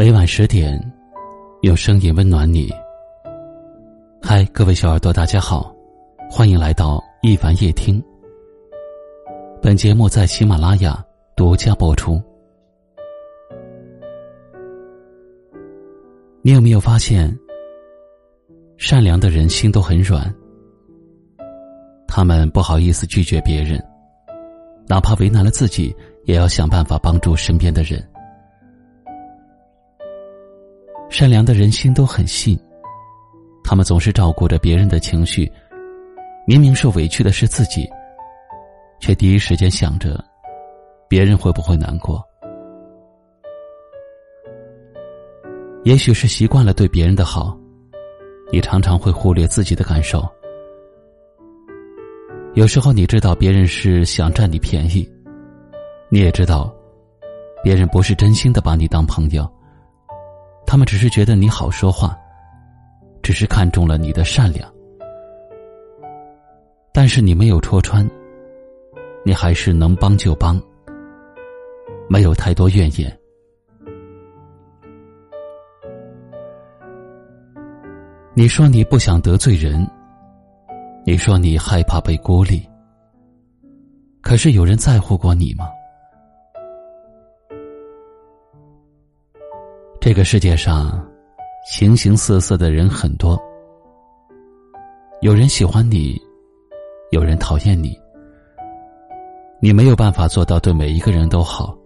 每晚十点，用声音温暖你。嗨，各位小耳朵，大家好，欢迎来到一凡夜听。本节目在喜马拉雅独家播出。你有没有发现，善良的人心都很软，他们不好意思拒绝别人，哪怕为难了自己，也要想办法帮助身边的人。善良的人心都很细，他们总是照顾着别人的情绪，明明受委屈的是自己，却第一时间想着别人会不会难过。也许是习惯了对别人的好，你常常会忽略自己的感受。有时候你知道别人是想占你便宜，你也知道别人不是真心的把你当朋友。他们只是觉得你好说话，只是看中了你的善良，但是你没有戳穿，你还是能帮就帮，没有太多怨言。你说你不想得罪人，你说你害怕被孤立，可是有人在乎过你吗？这个世界上，形形色色的人很多。有人喜欢你，有人讨厌你。你没有办法做到对每一个人都好，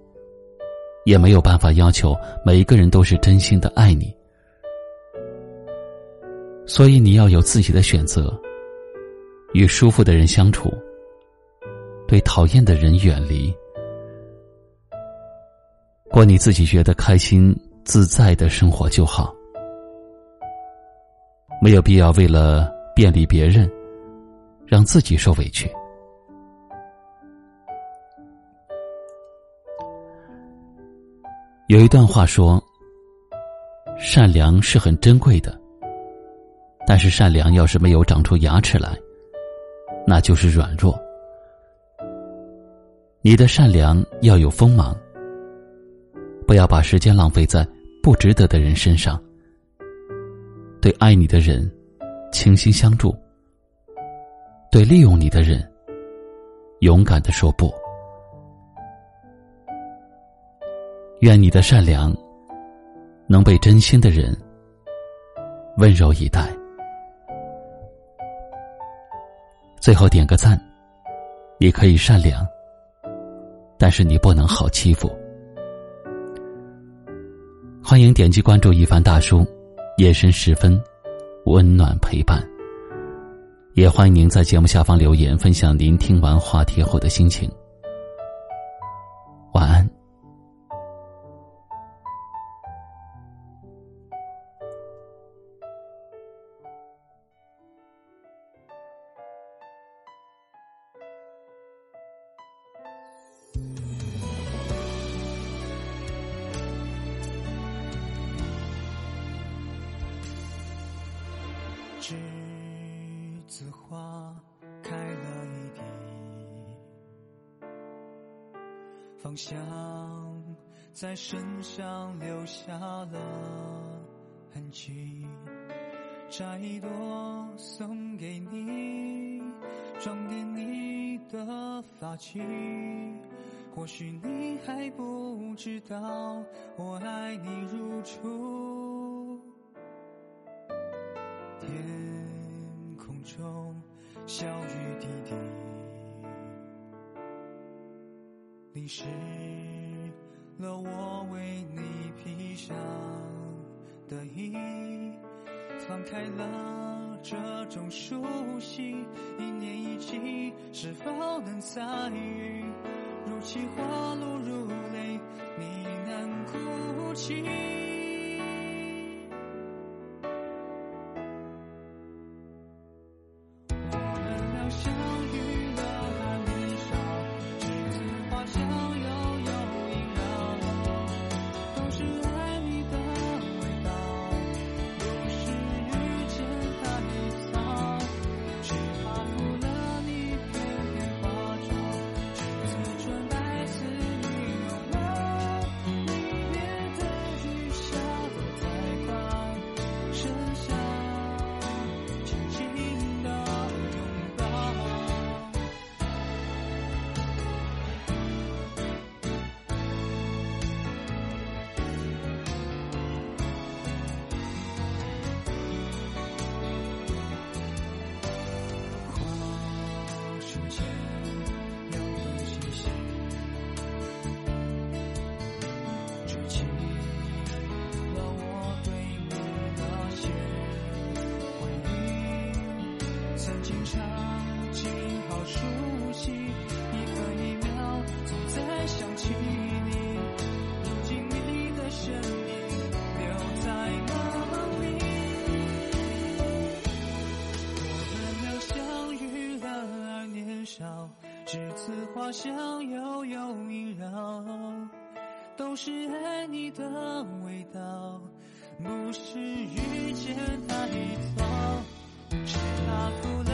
也没有办法要求每一个人都是真心的爱你。所以你要有自己的选择，与舒服的人相处，对讨厌的人远离，过你自己觉得开心。自在的生活就好，没有必要为了便利别人，让自己受委屈。有一段话说：“善良是很珍贵的，但是善良要是没有长出牙齿来，那就是软弱。你的善良要有锋芒，不要把时间浪费在。”不值得的人身上，对爱你的人倾心相助；对利用你的人勇敢的说不。愿你的善良能被真心的人温柔以待。最后点个赞，你可以善良，但是你不能好欺负。欢迎点击关注一凡大叔，夜深时分，温暖陪伴。也欢迎您在节目下方留言，分享您听完话题后的心情。晚安。子花开了一地，芳香在身上留下了痕迹。摘一朵送给你，装点你的发髻。或许你还不知道，我爱你如初。天小雨滴滴，淋湿了我为你披上的衣。放开了这种熟悉，一念一季，是否能再遇？如泣花露如泪，你难哭泣。前栀子花香悠悠萦绕，都是爱你的味道。不是遇见太早，是那。